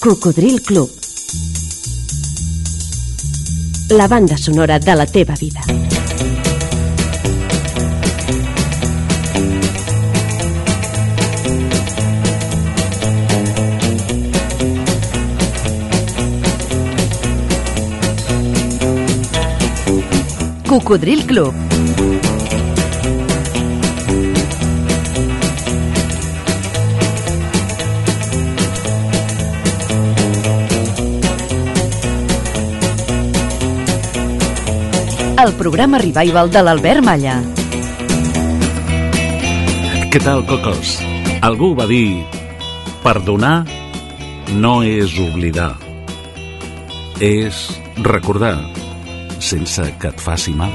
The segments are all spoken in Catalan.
Cocodril Club. La banda sonora de la teva vida. Cocodril Club. El programa Revival de l'Albert Malla. Què tal, cocos? Algú va dir perdonar no és oblidar, és recordar sense que et faci mal.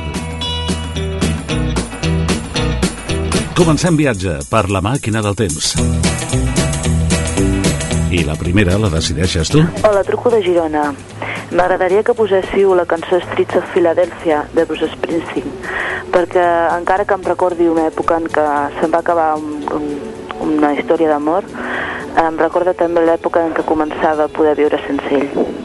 Comencem viatge per la màquina del temps. I la primera la decideixes tu? Hola, truco de Girona. M'agradaria que poséssiu la cançó Streets of Philadelphia de Bruce Springsteen, perquè encara que em recordi una època en què se'n va acabar un, un, una història d'amor, em recorda també l'època en què començava a poder viure sense ell.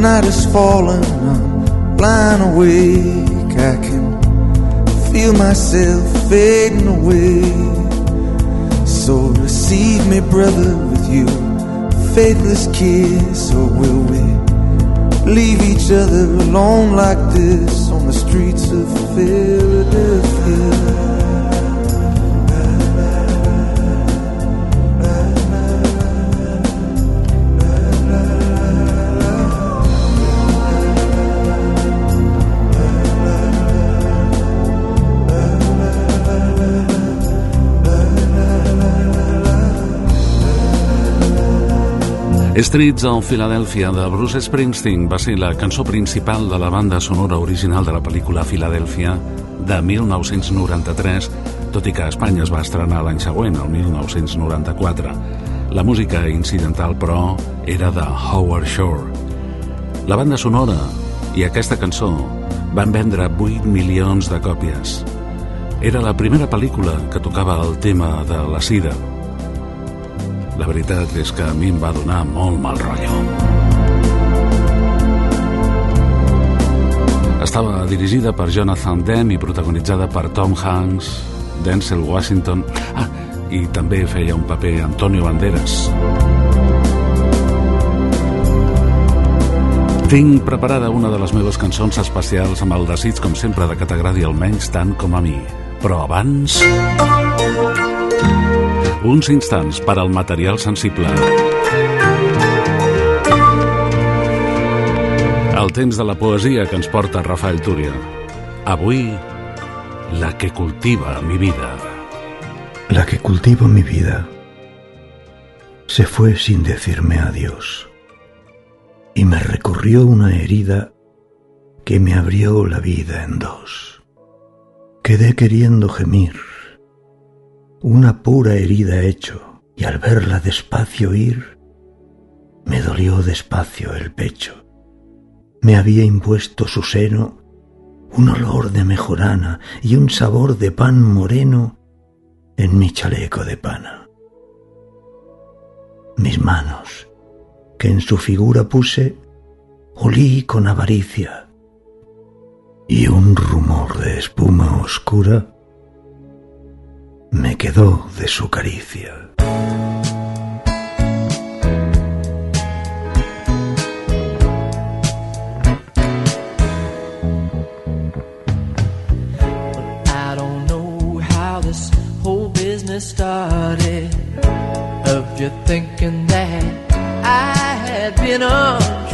Night is falling, I'm lying awake. I can feel myself fading away. So receive me, brother, with you, faithless kiss, or will we leave each other alone like this on the streets of Philadelphia? Streets of Philadelphia de Bruce Springsteen va ser la cançó principal de la banda sonora original de la pel·lícula Philadelphia de 1993, tot i que a Espanya es va estrenar l'any següent, el 1994. La música incidental, però, era de Howard Shore. La banda sonora i aquesta cançó van vendre 8 milions de còpies. Era la primera pel·lícula que tocava el tema de la sida. La veritat és que a mi em va donar molt mal rotllo. Estava dirigida per Jonathan Demme i protagonitzada per Tom Hanks, Denzel Washington... Ah, i també feia un paper Antonio Banderas. Tinc preparada una de les meves cançons especials amb el desig, com sempre, de que t'agradi almenys tant com a mi. Però abans... Uns instants per al material sensible. El temps de la poesia que ens porta Rafael Túria. Avui, la que cultiva mi vida. La que cultiva mi vida se fue sin decirme adiós y me recorrió una herida que me abrió la vida en dos. Quedé queriendo gemir, una pura herida hecho, y al verla despacio ir, me dolió despacio el pecho. Me había impuesto su seno un olor de mejorana y un sabor de pan moreno en mi chaleco de pana. Mis manos, que en su figura puse, olí con avaricia, y un rumor de espuma oscura me quedó de su caricia. Started. Of you thinking that I had been untrue.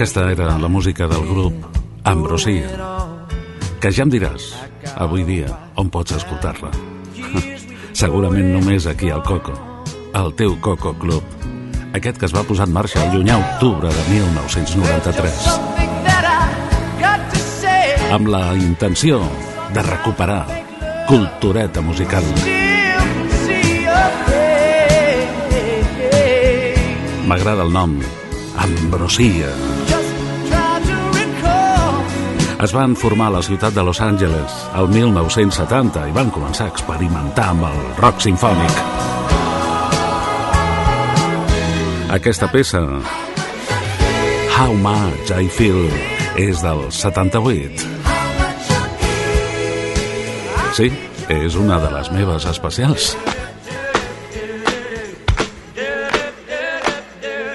Aquesta era la música del grup Ambrosia, que ja em diràs, avui dia, on pots escoltar-la. Segurament només aquí al Coco, al teu Coco Club, aquest que es va posar en marxa el llunyà octubre de 1993, Something that I got to say. amb la intenció de recuperar cultureta musical. M'agrada el nom, Ambrosia. Recall. Es van formar a la ciutat de Los Angeles el 1970 i van començar a experimentar amb el rock sinfònic. Aquesta peça, How Much I Feel, és del 78. Sí, és una de les meves especials.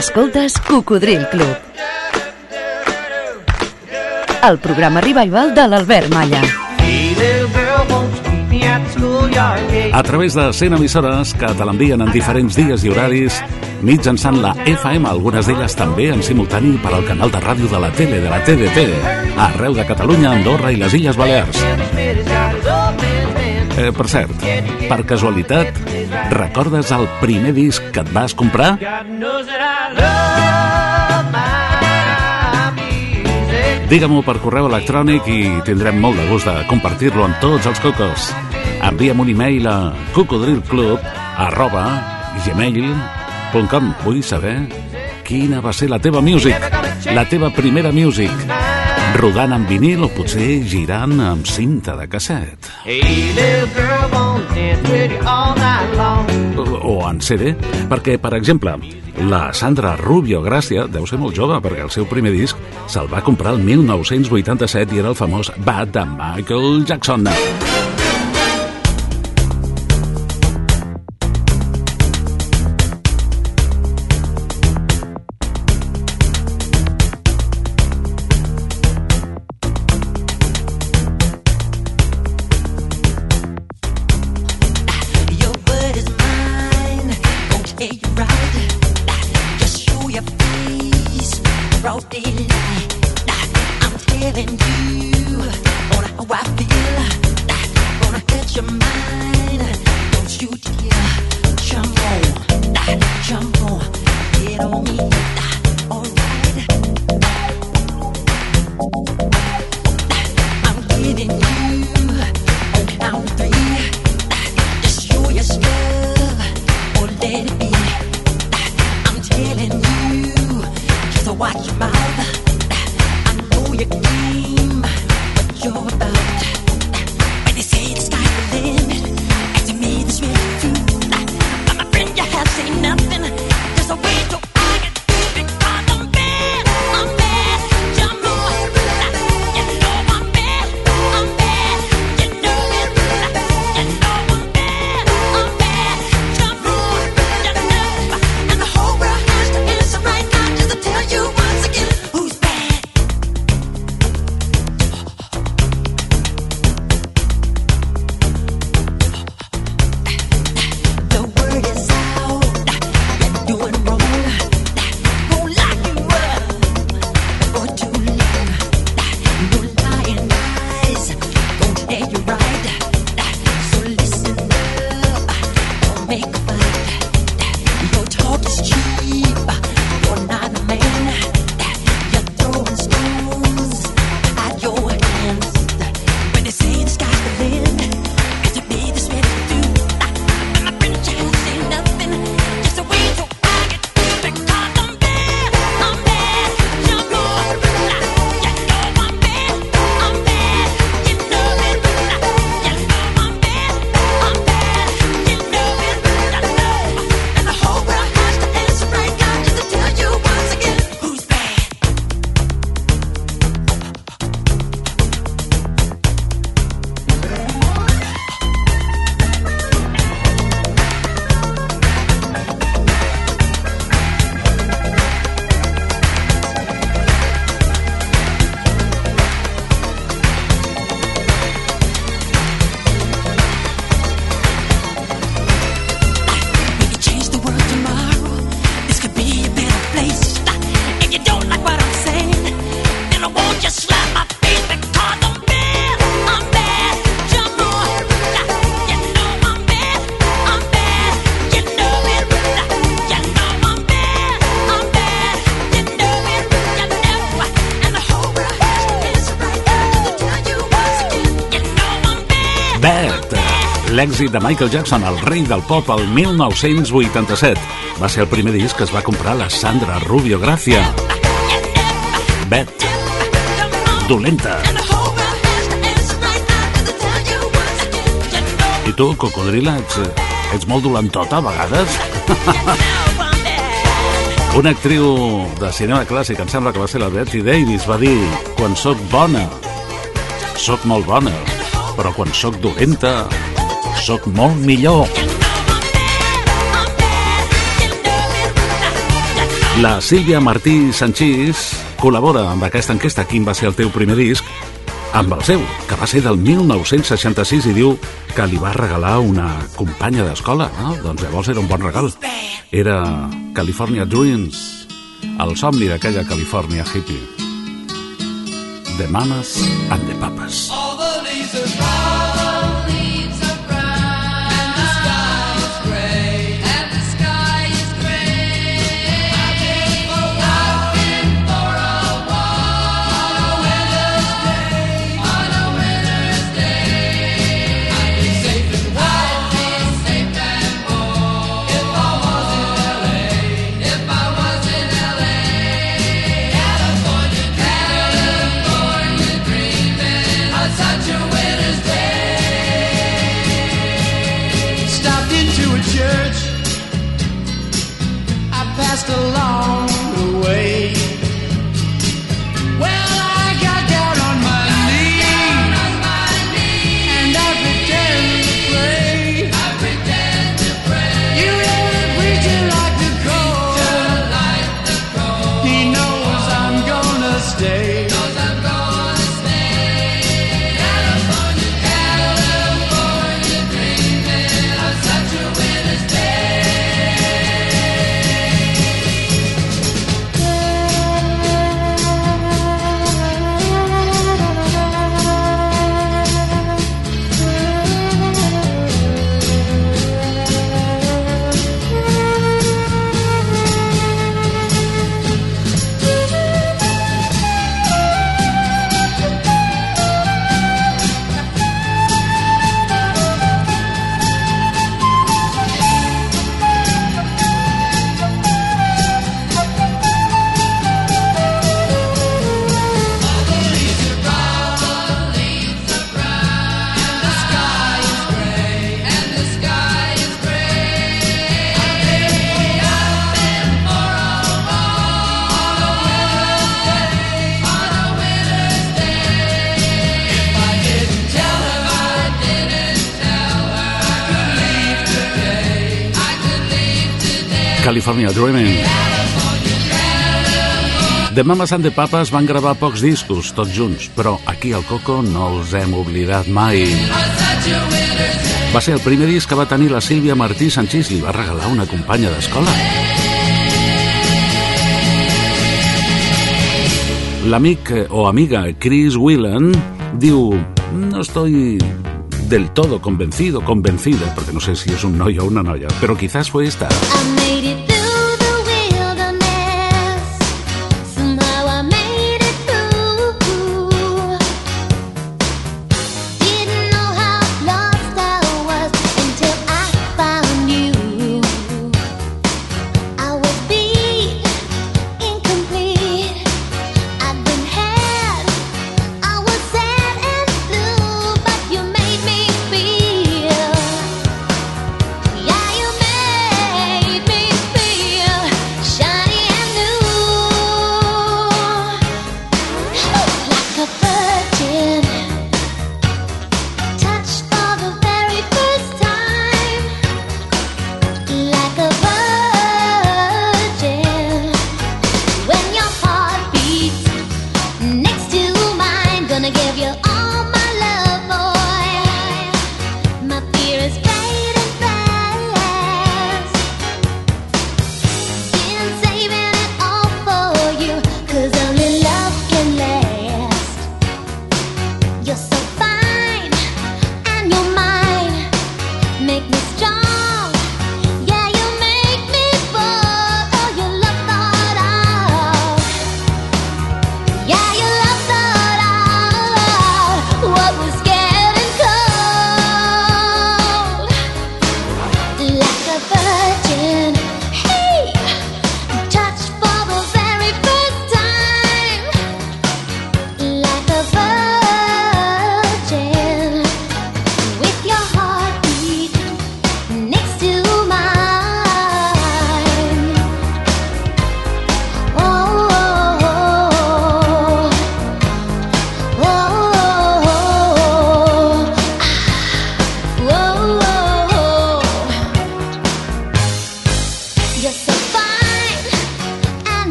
Escoltes Cocodril Club. El programa revival de l'Albert Malla. A través de 100 emissores que te l'envien en diferents dies i horaris, mitjançant la FM, algunes d'elles també en simultani per al canal de ràdio de la tele de la TDT, arreu de Catalunya, Andorra i les Illes Balears. Eh, per cert, per casualitat, recordes el primer disc que et vas comprar? God knows that I love Digue-m'ho per correu electrònic i tindrem molt de gust de compartir-lo amb tots els cocos. Envia'm un e-mail a cocodrilclub arroba gmail.com Vull saber quina va ser la teva music, la teva primera music, rodant en vinil o potser girant amb cinta de casset. Hey, girl, o en CD, perquè, per exemple, la Sandra Rubio Gràcia deu ser molt jove, perquè el seu primer disc se'l va comprar el 1987 i era el famós Bad de Michael Jackson. Your l'èxit de Michael Jackson, el rei del pop, el 1987. Va ser el primer disc que es va comprar la Sandra Rubio Gracia. Bet. Dolenta. I tu, cocodrila, ets, ets molt dolentota a vegades? Una actriu de cinema clàssic, em sembla que va ser la Betty Davis, va dir quan sóc bona, sóc molt bona, però quan sóc dolenta, sóc molt millor. La Sílvia Martí Sanchís col·labora amb aquesta enquesta Quin va ser el teu primer disc? amb el seu, que va ser del 1966 i diu que li va regalar una companya d'escola. No? Doncs llavors era un bon regal. Era California Dreams, el somni d'aquella Califòrnia hippie. The Mamas and the Papas. All The a law. Dreaming. The Mamas and the Papas van gravar pocs discos, tots junts, però aquí al Coco no els hem oblidat mai. Va ser el primer disc que va tenir la Sílvia Martí Sanchís, li va regalar una companya d'escola. L'amic eh, o amiga Chris Whelan diu no estoy del todo convencido, convencida, porque no sé si es un noia o una noia, pero quizás fue esta. I made it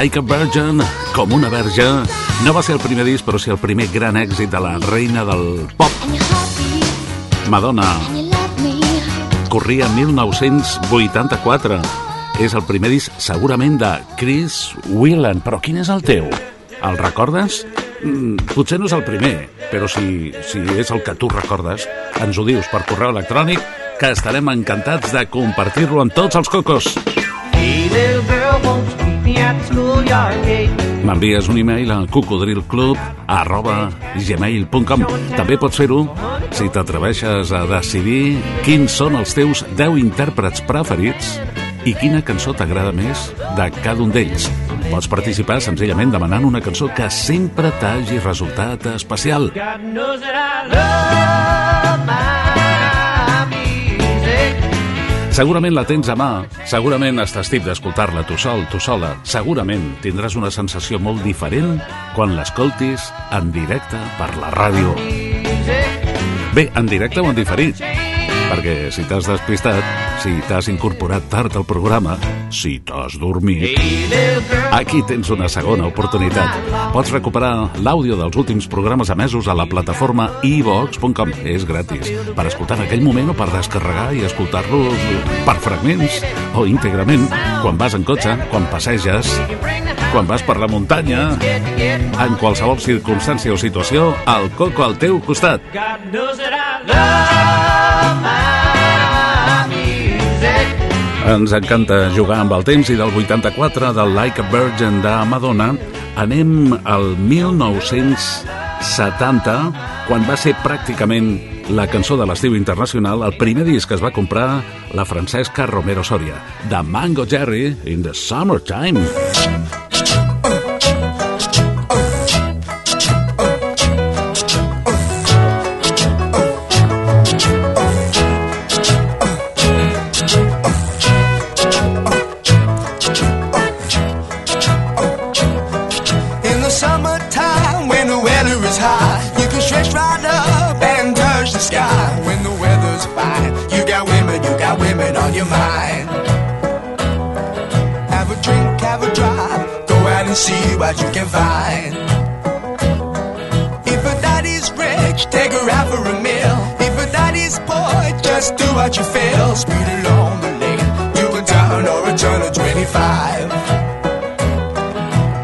Like a Virgin, com una verge, no va ser el primer disc, però sí el primer gran èxit de la reina del pop, Madonna. Corria 1984. És el primer disc, segurament, de Chris Whelan. Però quin és el teu? El recordes? Mm, potser no és el primer, però si, si és el que tu recordes, ens ho dius per correu electrònic, que estarem encantats de compartir-lo amb tots els cocos. Hey, little girl, M'envies un e-mail a cocodrilclub arroba gmail.com També pots fer-ho si t'atreveixes a decidir quins són els teus 10 intèrprets preferits i quina cançó t'agrada més de cada un d'ells. Pots participar senzillament demanant una cançó que sempre t'hagi resultat especial. God knows that I love Segurament la tens a mà, segurament estàs tip d'escoltar-la tu sol, tu sola. Segurament tindràs una sensació molt diferent quan l'escoltis en directe per la ràdio. Bé, en directe o en diferit, perquè si t'has despistat, si t'has incorporat tard al programa, si t'has dormit, aquí tens una segona oportunitat. Pots recuperar l'àudio dels últims programes emesos a la plataforma ivox.com. És gratis, per escoltar en aquell moment o per descarregar i escoltar-los per fragments o íntegrament, quan vas en cotxe, quan passeges, quan vas per la muntanya, en qualsevol circumstància o situació, el coco al teu costat. God knows that I love. Ens encanta jugar amb el temps i del 84 del Like a Virgin de Madonna anem al 1970 quan va ser pràcticament la cançó de l'estiu internacional el primer disc que es va comprar la Francesca Romero Soria de Mango Jerry in the Summertime. In and see what you can find. If a daddy's rich, take her out for a meal. If a daddy's poor, just do what you feel. Speed along the lane, you can turn or a turn of 25.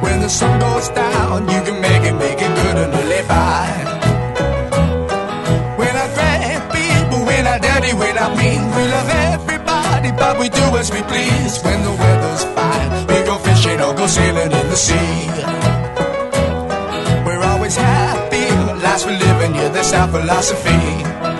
When the sun goes down, you can make it, make it good and live by. When I grab people, when I dirty, when I mean, we love everybody, but we do as we please. When the weather's fine, we go fishing or go sailing in the sea. We're always happy, lives we're living, yeah, that's our philosophy.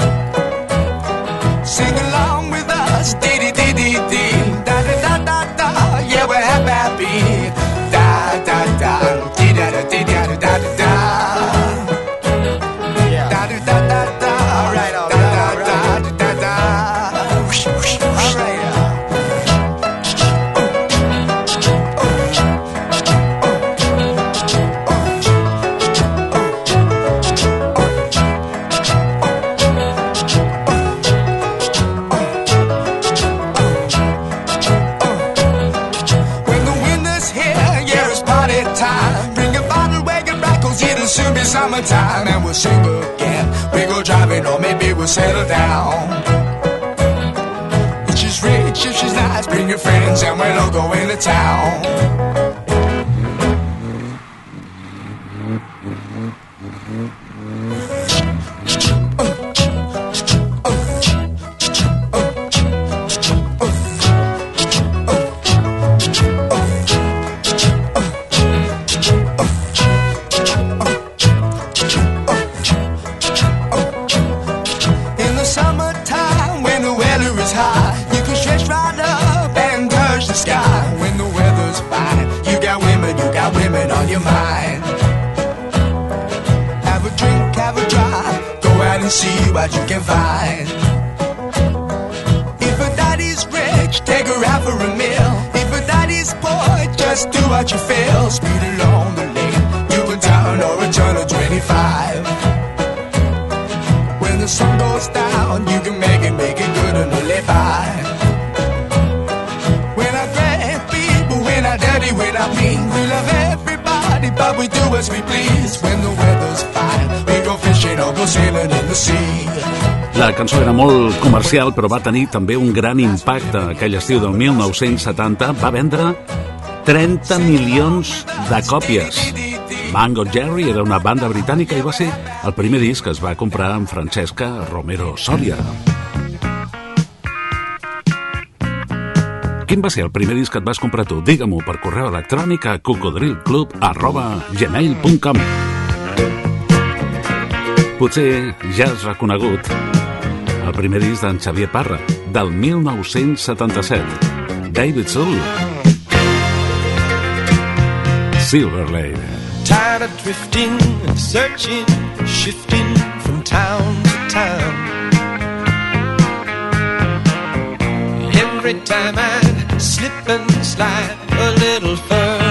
Settle down. If she's rich, if she's nice, bring your friends, and we'll all go into town. And see what you can find. If a daddy's rich, take her out for a meal. If a daddy's poor, just do what you feel. Speed along the lane, you can town or a turn of 25. When the sun goes down, you can we do as we please. When the weather's fine, we go fishing or go sailing in the sea. La cançó era molt comercial, però va tenir també un gran impacte. Aquell estiu del 1970 va vendre 30 milions de còpies. Mango Jerry era una banda britànica i va ser el primer disc que es va comprar amb Francesca Romero Soria. Quin va ser el primer disc que et vas comprar tu? Digue-m'ho per correu electrònic a cocodrilclub arroba gmail.com Potser ja has reconegut el primer disc d'en Xavier Parra, del 1977. David Soul. Silver Lady. Tired of drifting, searching, shifting from town to town. Every time I slip and slide a little further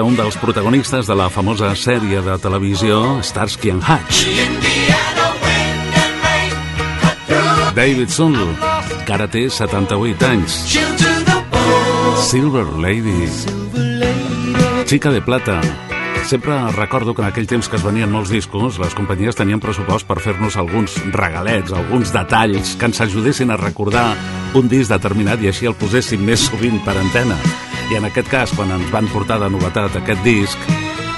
era un dels protagonistes de la famosa sèrie de televisió Starsky and Hutch. David Sunl, que ara té 78 anys. Silver Lady, xica de plata. Sempre recordo que en aquell temps que es venien molts discos, les companyies tenien pressupost per fer-nos alguns regalets, alguns detalls que ens ajudessin a recordar un disc determinat i així el poséssim més sovint per antena. I en aquest cas, quan ens van portar de novetat aquest disc,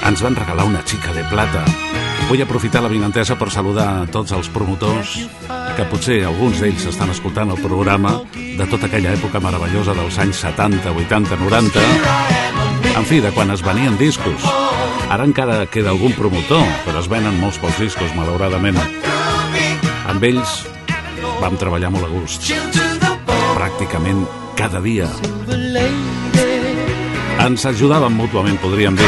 ens van regalar una xica de plata. Vull aprofitar la vinentesa per saludar tots els promotors, que potser alguns d'ells estan escoltant el programa de tota aquella època meravellosa dels anys 70, 80, 90, en fi, de quan es venien discos. Ara encara queda algun promotor, però es venen molts pocs discos, malauradament. Amb ells vam treballar molt a gust, pràcticament cada dia. Ens ajudàvem mútuament, podríem dir.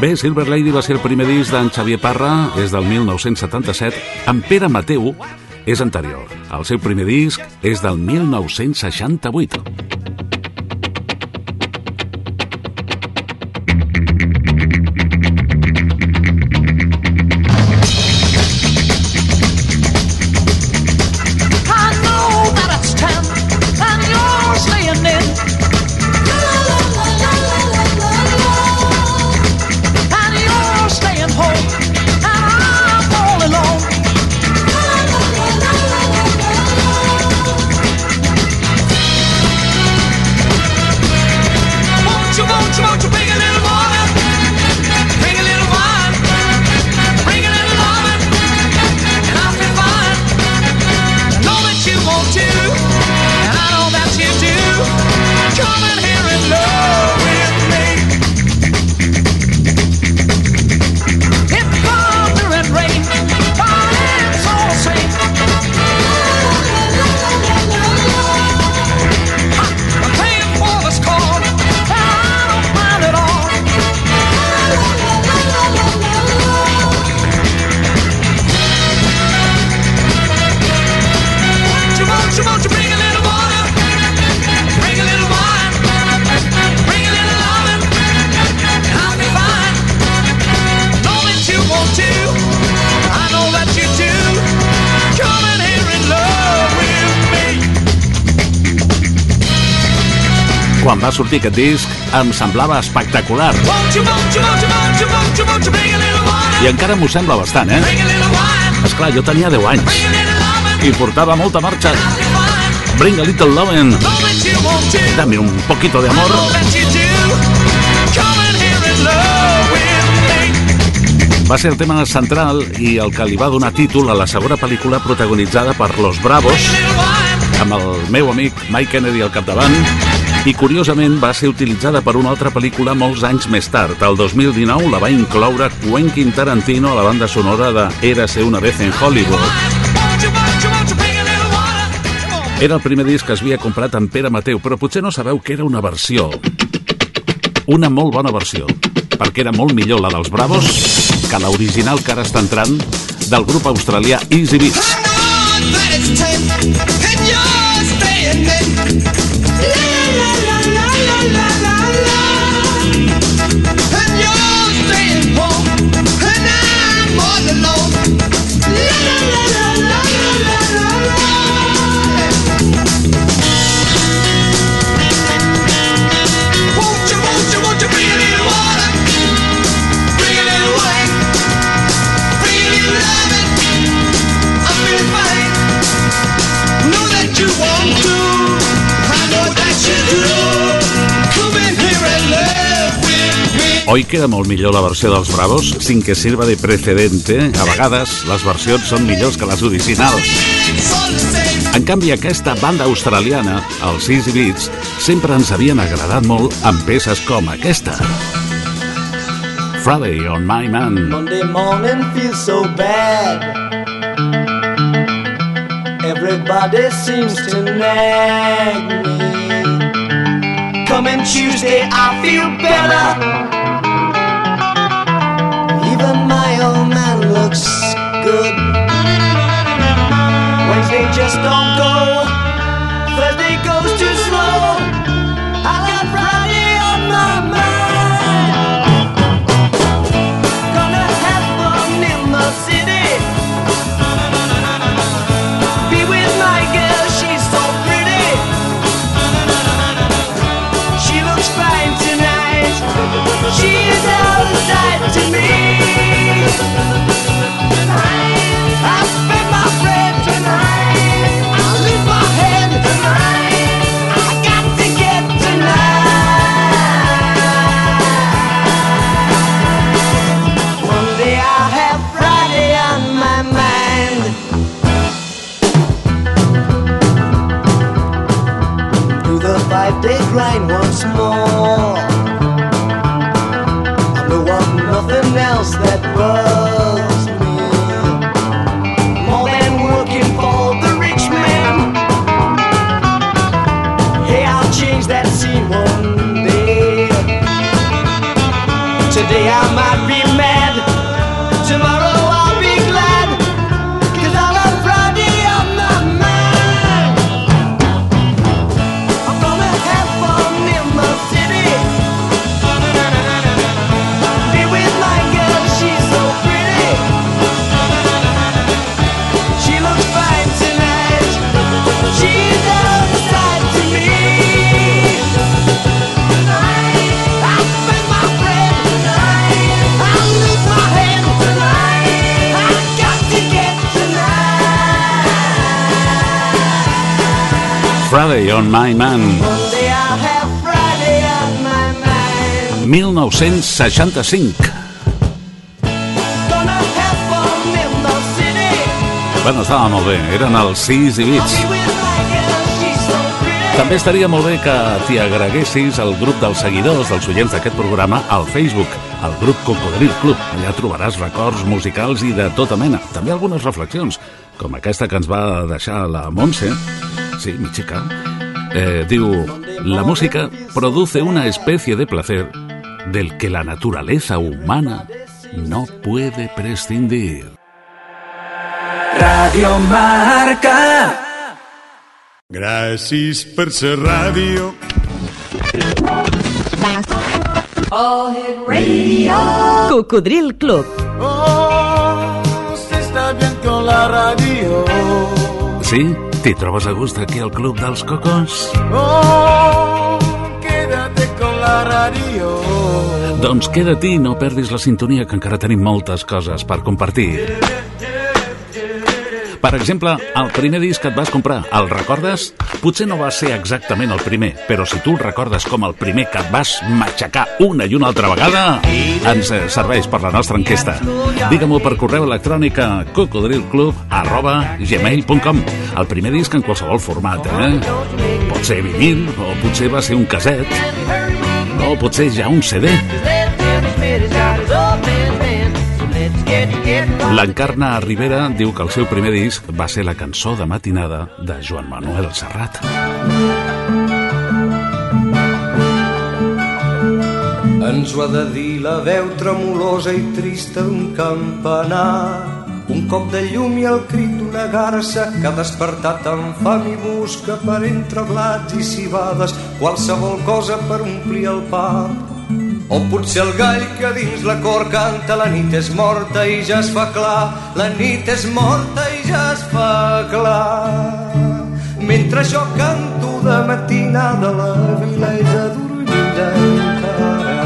Bé, Silver Lady va ser el primer disc d'en Xavier Parra, és del 1977. En Pere Mateu és anterior. El seu primer disc és del 1968. Quan va sortir aquest disc, em semblava espectacular. I encara m'ho sembla bastant, eh? Esclar, jo tenia 10 anys i portava molta marxa. Bring a little lovin', dame un poquito de amor. Va ser el tema central i el que li va donar títol a la segona pel·lícula protagonitzada per Los Bravos, amb el meu amic Mike Kennedy al capdavant, i curiosament va ser utilitzada per una altra pel·lícula molts anys més tard. El 2019 la va incloure Quentin Tarantino a la banda sonora de Érase una vez en Hollywood. Era el primer disc que es havia comprat en Pere Mateu, però potser no sabeu que era una versió. Una molt bona versió, perquè era molt millor la dels Bravos que l'original que ara està entrant del grup australià Easy Beats. Oi que era molt millor la versió dels Bravos? Sin que sirva de precedente, a vegades les versions són millors que les originals. En canvi, aquesta banda australiana, els Easy Beats, sempre ens havien agradat molt amb peces com aquesta. Friday on My Man. Monday morning feels so bad. Everybody seems to nag me. Coming Tuesday, I feel better. Old man looks good. Wednesday just don't go. Thursday five once more. I know of nothing else that bugs me more than working for the rich man. Hey, I'll change that scene one day. Today I Friday on My Man. Monday I'll have Friday on my mind. 1965. Gonna have fun in the city. Bueno, estava molt bé, eren els Easy Beats. Be with my girl, she's so pretty. També estaria molt bé que t'hi agreguessis al grup dels seguidors, dels oients d'aquest programa, al Facebook, al grup Cocodril Club. Allà trobaràs records musicals i de tota mena. També algunes reflexions, com aquesta que ens va deixar la Montse, sí, mi chica, eh, diu, la música produce una especie de placer del que la naturaleza humana no puede prescindir. Radio Marca. Gràcies per ser ràdio. Cocodril Club. Oh, se está bien con la radio. Sí? T'hi trobes a gust aquí al Club dels Cocos? Oh, quédate con la radio. Doncs queda-t'hi i no perdis la sintonia, que encara tenim moltes coses per compartir. Yeah. Per exemple, el primer disc que et vas comprar, el recordes? Potser no va ser exactament el primer, però si tu el recordes com el primer que et vas matxacar una i una altra vegada, ens serveix per la nostra enquesta. Digue-m'ho per correu electrònic a cocodrilclub arroba gmail.com El primer disc en qualsevol format, eh? Pot ser vinil, o potser va ser un caset, o potser ja un CD. L'Encarna Rivera diu que el seu primer disc va ser la cançó de matinada de Joan Manuel Serrat. Ens ho ha de dir la veu tremolosa i trista d'un campanar. Un cop de llum i el crit d'una garça que ha despertat amb fam i busca per entre blats i cibades qualsevol cosa per omplir el pap. O potser el gall que dins la cor canta la nit és morta i ja es fa clar, la nit és morta i ja es fa clar. Mentre jo canto de matinada la vila és adormida encara.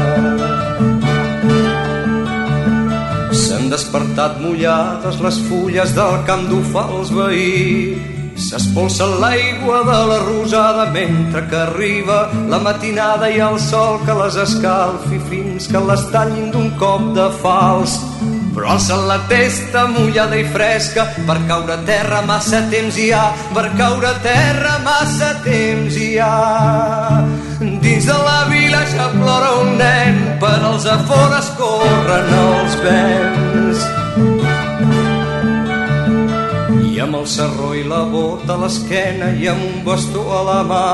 S'han despertat mullades les fulles del camp d'ofar els veïns. S'espolsa l'aigua de la rosada mentre que arriba la matinada i el sol que les escalfi fins que les tallin d'un cop de fals. Però alcen la testa mullada i fresca per caure a terra massa temps hi ha, per caure a terra massa temps hi ha. Dins de la vila ja plora un nen, per als afores corren els vents. El serró i la bota a l'esquena i amb un bastó a la mà.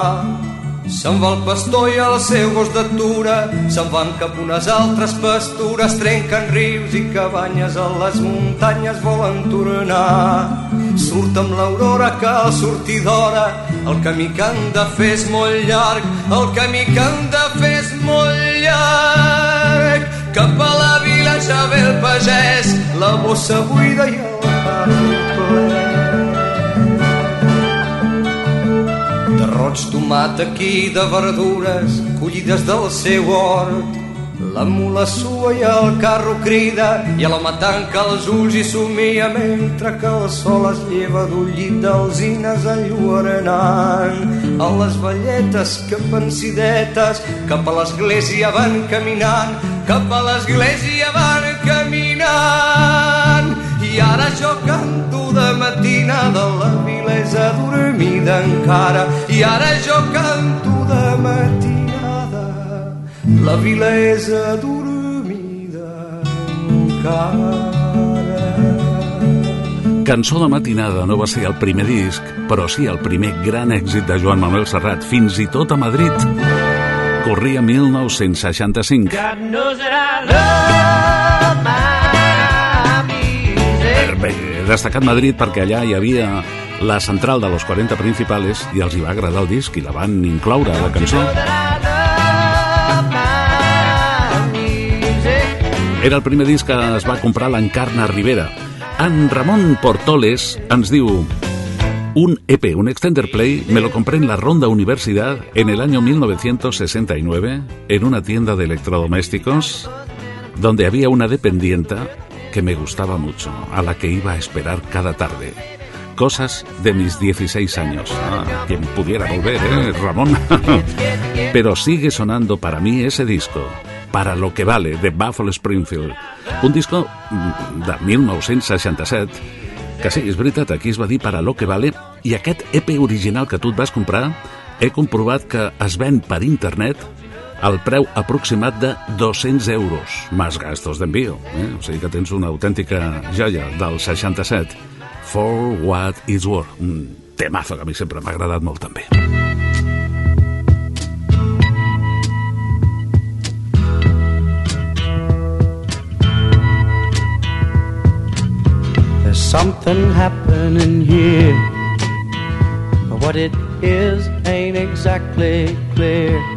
Se'n va el pastor i el seu gos d'atura Se'n van cap unes altres pastures Trenquen rius i cabanyes a les muntanyes volen tornar. Surt amb l'aurora que al sortir d'hora El camí que han de fer és molt llarg El camí que han de fer és molt llarg. Cap a la vila ja ve el pagès La bossa buida i el carro ple roig, tomàquet i de verdures collides del seu hort. La mula sua i el carro crida i l'home tanca els ulls i somia mentre que el sol es lleva d'un llit d'alzines enlluernant. A les velletes que pensidetes cap a l'església van caminant, cap a l'església van caminant. I ara jo canto de matinada, la vila és adormida encara. I ara jo canto de matinada, la vila és adormida encara. Cançó de matinada no va ser el primer disc, però sí el primer gran èxit de Joan Manuel Serrat, fins i tot a Madrid. Corria 1965. God knows that I love destacat Madrid perquè allà hi havia la central de los 40 principales i els hi va el disc i la van incloure a la cançó. Era el primer disc que es va comprar l'Encarna Rivera. En Ramon Portoles ens diu un EP, un extender play, me lo compré en la Ronda Universidad en el año 1969 en una tienda de electrodomésticos donde había una dependienta que me gustaba mucho, a la que iba a esperar cada tarde. Cosas de mis 16 años. Ah, quien pudiera volver, ¿eh, Ramón? Pero sigue sonando para mí ese disco, Para lo que vale, de Buffalo Springfield. Un disco mm, de 1967 que sí, és veritat, aquí es va dir Para lo que vale i aquest EP original que tu et vas comprar he comprovat que es ven per internet al preu aproximat de 200 euros, més gastos d'envio. Eh? O sigui que tens una autèntica joia del 67. For What It's Worth. Un temazo que a mi sempre m'ha agradat molt també. There's something happening here. But what it is ain't exactly clear.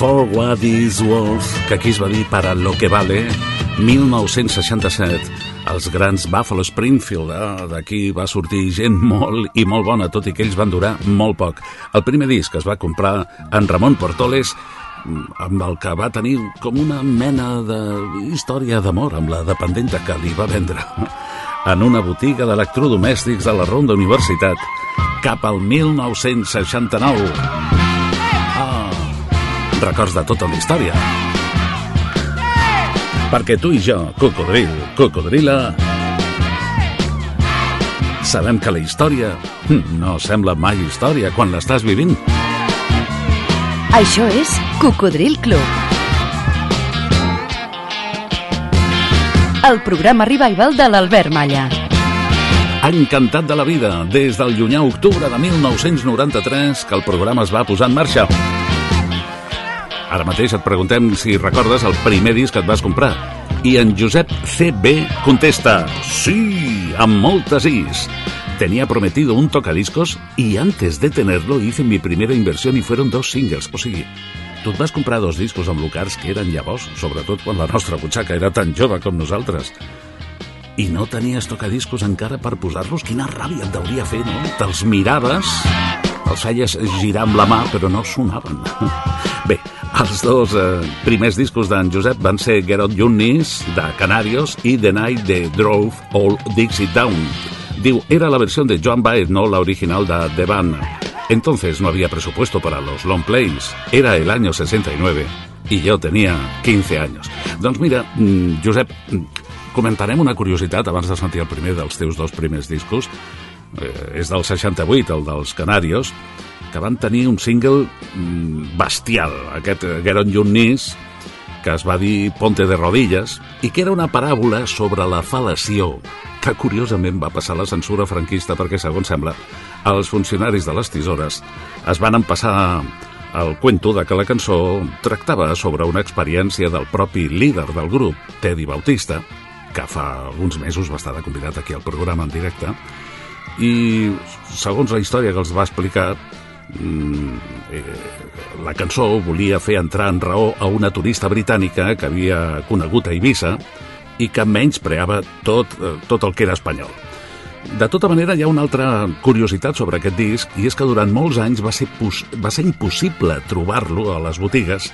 For What Is Worth, que aquí es va dir para lo que vale, 1967, els grans Buffalo Springfield, eh? d'aquí va sortir gent molt i molt bona, tot i que ells van durar molt poc. El primer disc es va comprar en Ramon Portoles, mm, amb el que va tenir com una mena de història d'amor amb la dependenta que li va vendre en una botiga d'electrodomèstics de la Ronda Universitat cap al 1969. Records de tota la història. Perquè tu i jo, cocodril, cocodrila, sabem que la història no sembla mai història quan l'estàs vivint. Això és Cocodril Club. El programa revival de l'Albert Malla. Encantat de la vida, des del llunyà octubre de 1993 que el programa es va posar en marxa. Ara mateix et preguntem si recordes el primer disc que et vas comprar. I en Josep CB contesta, sí, amb moltes is. Tenía prometido un tocadiscos y antes de tenerlo hice mi primera inversión y fueron dos singles. O sigui, tu et vas comprar dos discos amb locals que eren llavors, sobretot quan la nostra butxaca era tan jove com nosaltres. I no tenies tocadiscos encara per posar-los? Quina ràbia et deuria fer, no? Te'ls miraves, els feies girar amb la mà, però no sonaven. Bé, els dos eh, primers discos d'en Josep van ser Get Out de Canarios, i The Night de Drove All Dixie Down. Diu, era la versión de Joan Baez, no la original de The Band. Entonces no había presupuesto para los long plays. Era el año 69 y yo tenía 15 años. Doncs mira, mm, Josep, mm, comentarem una curiositat abans de sentir el primer dels teus dos primers discos. Eh, és del 68, el dels Canarios, que van tenir un single mm, bestial, aquest eh, Get on your knees, que es va dir Ponte de rodilles, i que era una paràbola sobre la fal·lació, que curiosament va passar la censura franquista perquè, segons sembla, els funcionaris de les tisores es van empassar el cuento de que la cançó tractava sobre una experiència del propi líder del grup, Teddy Bautista, que fa alguns mesos va estar de convidat aquí al programa en directe, i segons la història que els va explicar, mm, eh, la cançó volia fer entrar en raó a una turista britànica que havia conegut a Eivissa i que menyspreava tot, eh, tot el que era espanyol. De tota manera, hi ha una altra curiositat sobre aquest disc, i és que durant molts anys va ser, va ser impossible trobar-lo a les botigues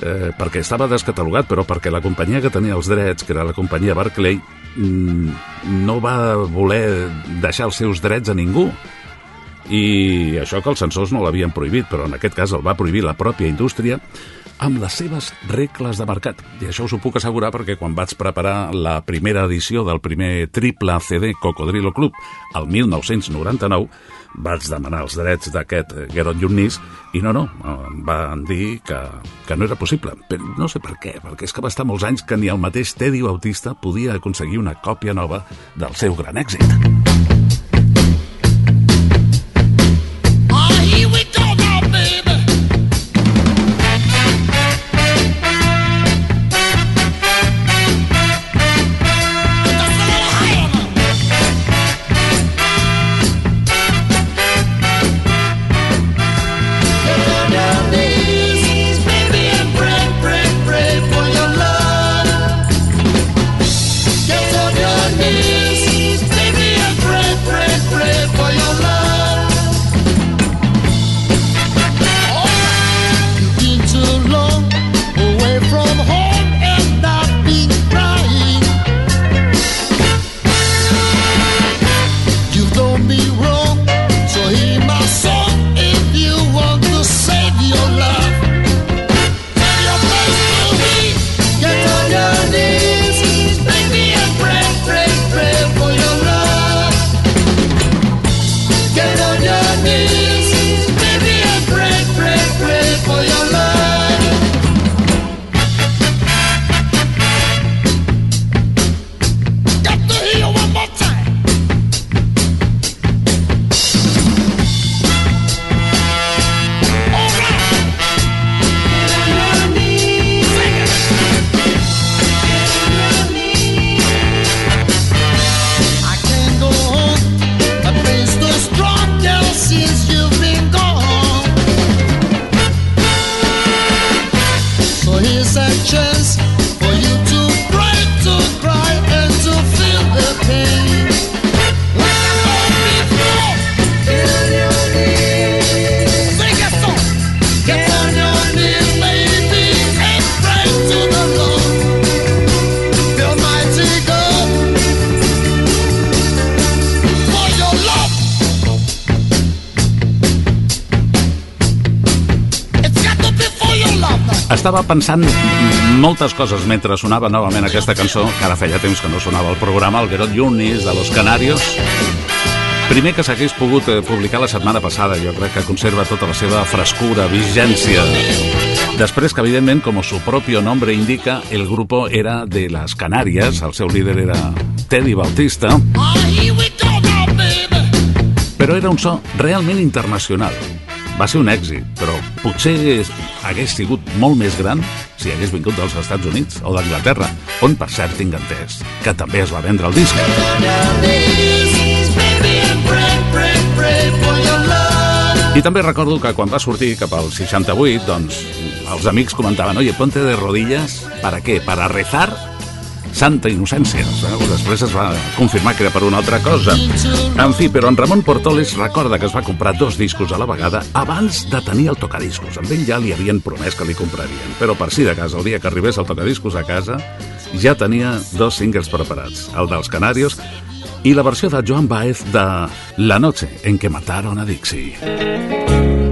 eh, perquè estava descatalogat, però perquè la companyia que tenia els drets, que era la companyia Barclay, no va voler deixar els seus drets a ningú. I això que els censors no l'havien prohibit, però en aquest cas el va prohibir la pròpia indústria, amb les seves regles de mercat. I això us ho puc assegurar perquè quan vaig preparar la primera edició del primer triple CD Cocodrilo Club el 1999 vaig demanar els drets d'aquest Get On Your Knees i no, no, em van dir que, que no era possible. Però no sé per què, perquè és que va estar molts anys que ni el mateix Teddy Bautista podia aconseguir una còpia nova del seu gran èxit. Estava pensant moltes coses mentre sonava novament aquesta cançó, que ara feia temps que no sonava al programa, el Gerot Yunis, de Los Canarios. Primer que s'hagués pogut eh, publicar la setmana passada, jo crec que conserva tota la seva frescura, vigència. Després que, evidentment, com su propio nombre indica, el grupo era de las Canarias, el seu líder era Teddy Bautista, però era un so realment internacional. Va ser un èxit, però potser hagués sigut molt més gran si hagués vingut dels Estats Units o d'Anglaterra, on per cert tinc entès que també es va vendre el disc. I també recordo que quan va sortir cap al 68, doncs, els amics comentaven oye, ponte de rodillas, ¿para qué? ¿Para rezar? Santa innocència. Eh? Després es va confirmar que era per una altra cosa. En fi, però en Ramon Portoles recorda que es va comprar dos discos a la vegada abans de tenir el tocadiscos. Amb ell ja li havien promès que li comprarien. Però per si de cas, el dia que arribés el tocadiscos a casa, ja tenia dos singles preparats. El dels Canarios i la versió de Joan Baez de La noche en que mataron a Dixie.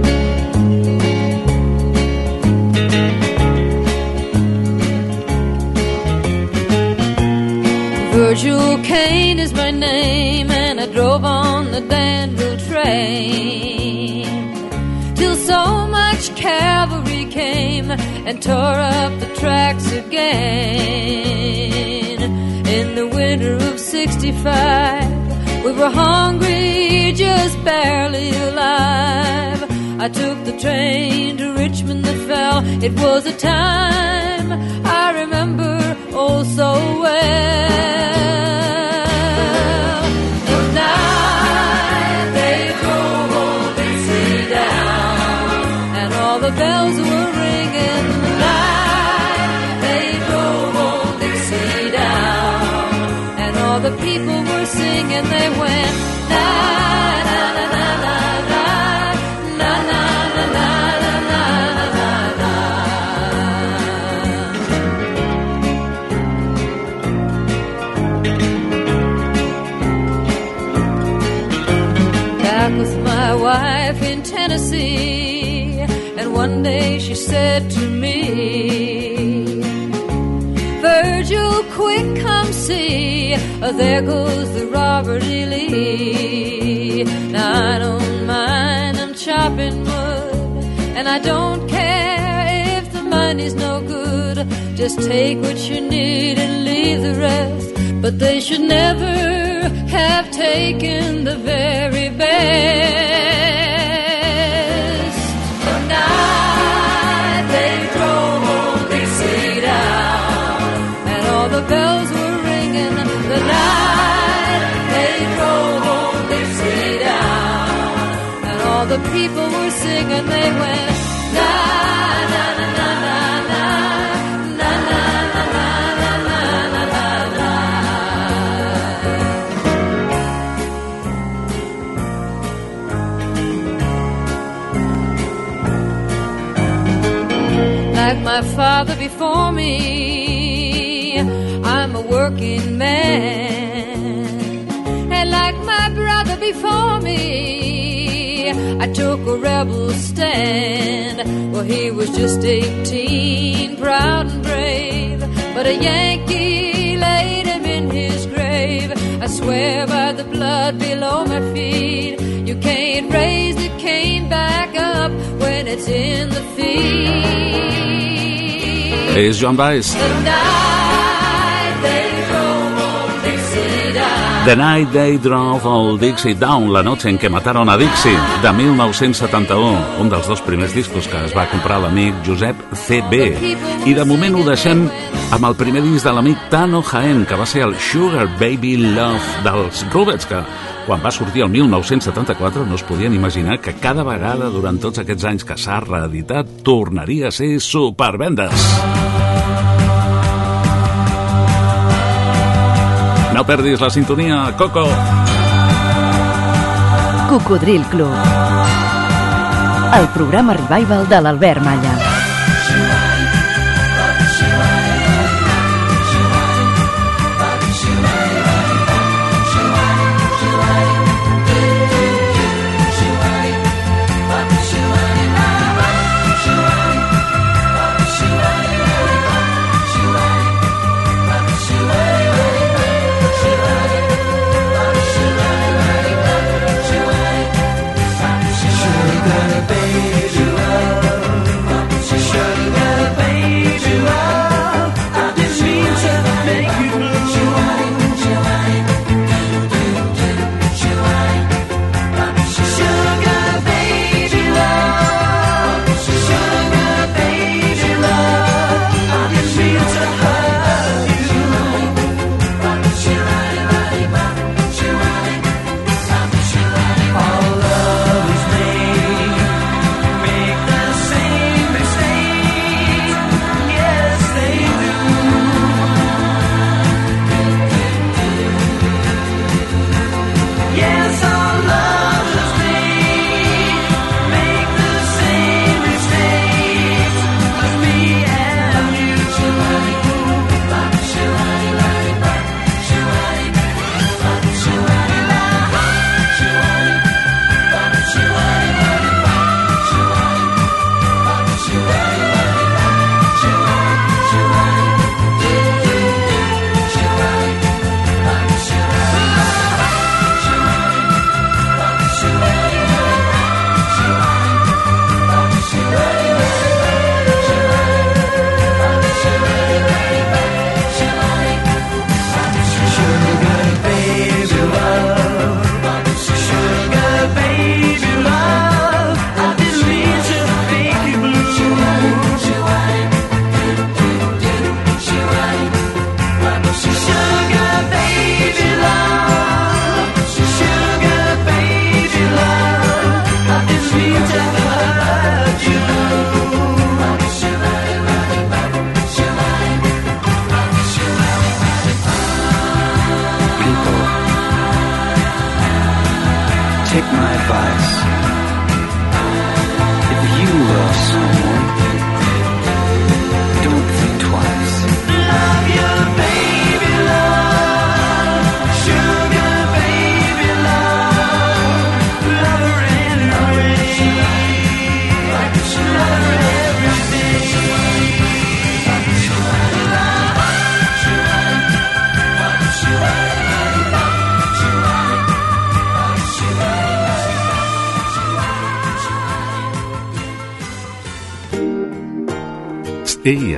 Virgil Kane is my name, and I drove on the Danville train till so much cavalry came and tore up the tracks again. In the winter of '65, we were hungry, just barely alive. I took the train to Richmond that fell. It was a time I remember oh so well. The night they drove old Dixie down, and all the bells were ringing. The night they drove old Dixie down, and all the people were singing. They went said to me, Virgil, quick, come see. There goes the Robert E. Lee. Now I don't mind, I'm chopping wood. And I don't care if the money's no good. Just take what you need and leave the rest. But they should never have taken the people were singing. They went na na na na na na na na na na na na na na. like my father before me. I'm a working man, and like my brother before I took a rebel stand. Well, he was just 18, proud and brave, but a Yankee laid him in his grave. I swear by the blood below my feet, you can't raise the cane back up when it's in the field. És John Baez. The Night They Drove All Dixie Down, la noche en que mataron a Dixie, de 1971, un dels dos primers discos que es va comprar l'amic Josep C.B. I de moment ho deixem amb el primer disc de l'amic Tano Jaén, que va ser el Sugar Baby Love dels Rubets, que quan va sortir el 1974 no es podien imaginar que cada vegada durant tots aquests anys que s'ha reeditat tornaria a ser supervendes. No perdis la sintonia, Coco! Cocodril Club. El programa revival de l'Albert Malla.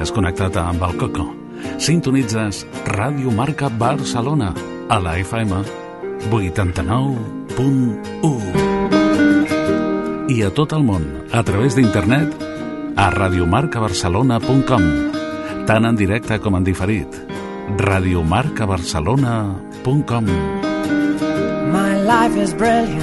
Has connectat amb el Coco. Sintonitzes Ràdio Marca Barcelona a la FM 89.1 i a tot el món a través d'internet a radiomarcabarcelona.com tant en directe com en diferit radiomarcabarcelona.com My life is brilliant.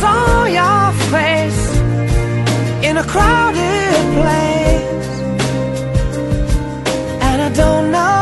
Saw your face in a crowded place. And I don't know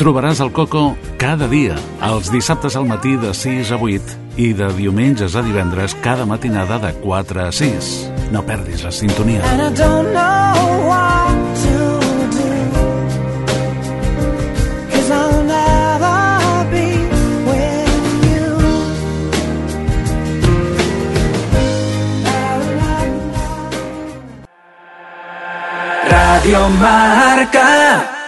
Trobaràs el Coco cada dia, els dissabtes al matí de 6 a 8 i de diumenges a divendres cada matinada de 4 a 6. No perdis la sintonia. And I don't know Radio Marca.